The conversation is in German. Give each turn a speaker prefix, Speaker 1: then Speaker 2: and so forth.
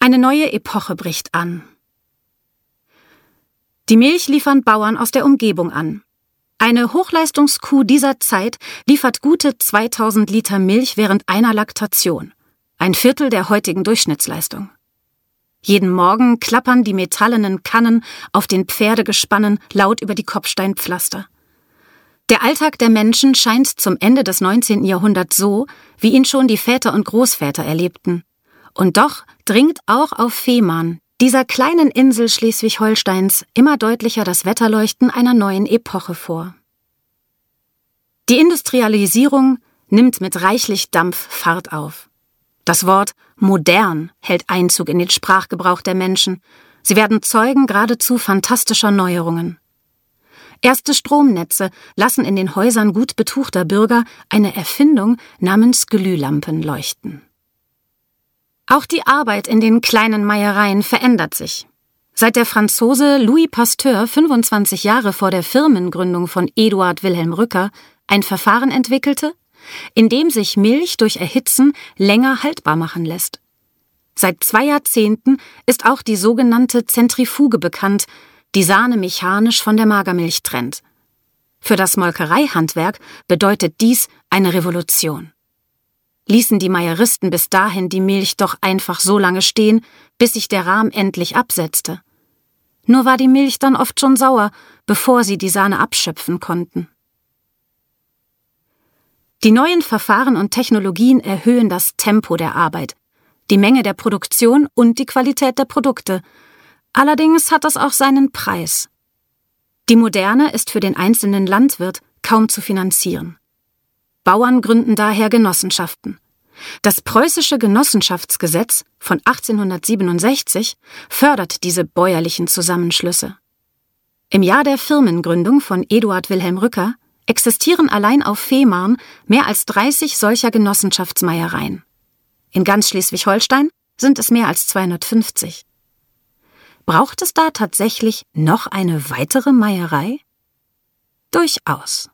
Speaker 1: Eine neue Epoche bricht an. Die Milch liefern Bauern aus der Umgebung an. Eine Hochleistungskuh dieser Zeit liefert gute 2000 Liter Milch während einer Laktation, ein Viertel der heutigen Durchschnittsleistung. Jeden Morgen klappern die metallenen Kannen auf den Pferdegespannen laut über die Kopfsteinpflaster. Der Alltag der Menschen scheint zum Ende des 19. Jahrhunderts so, wie ihn schon die Väter und Großväter erlebten. Und doch dringt auch auf Fehmarn, dieser kleinen Insel Schleswig-Holsteins, immer deutlicher das Wetterleuchten einer neuen Epoche vor. Die Industrialisierung nimmt mit reichlich Dampf Fahrt auf. Das Wort modern hält Einzug in den Sprachgebrauch der Menschen. Sie werden Zeugen geradezu fantastischer Neuerungen. Erste Stromnetze lassen in den Häusern gut betuchter Bürger eine Erfindung namens Glühlampen leuchten. Auch die Arbeit in den kleinen Meiereien verändert sich. Seit der Franzose Louis Pasteur 25 Jahre vor der Firmengründung von Eduard Wilhelm Rücker ein Verfahren entwickelte, in dem sich Milch durch Erhitzen länger haltbar machen lässt. Seit zwei Jahrzehnten ist auch die sogenannte Zentrifuge bekannt, die Sahne mechanisch von der Magermilch trennt. Für das Molkereihandwerk bedeutet dies eine Revolution ließen die Meieristen bis dahin die Milch doch einfach so lange stehen, bis sich der Rahm endlich absetzte. Nur war die Milch dann oft schon sauer, bevor sie die Sahne abschöpfen konnten. Die neuen Verfahren und Technologien erhöhen das Tempo der Arbeit, die Menge der Produktion und die Qualität der Produkte. Allerdings hat das auch seinen Preis. Die Moderne ist für den einzelnen Landwirt kaum zu finanzieren. Bauern gründen daher Genossenschaften. Das preußische Genossenschaftsgesetz von 1867 fördert diese bäuerlichen Zusammenschlüsse. Im Jahr der Firmengründung von Eduard Wilhelm Rücker existieren allein auf Fehmarn mehr als 30 solcher Genossenschaftsmeiereien. In ganz Schleswig-Holstein sind es mehr als 250. Braucht es da tatsächlich noch eine weitere Meierei? Durchaus.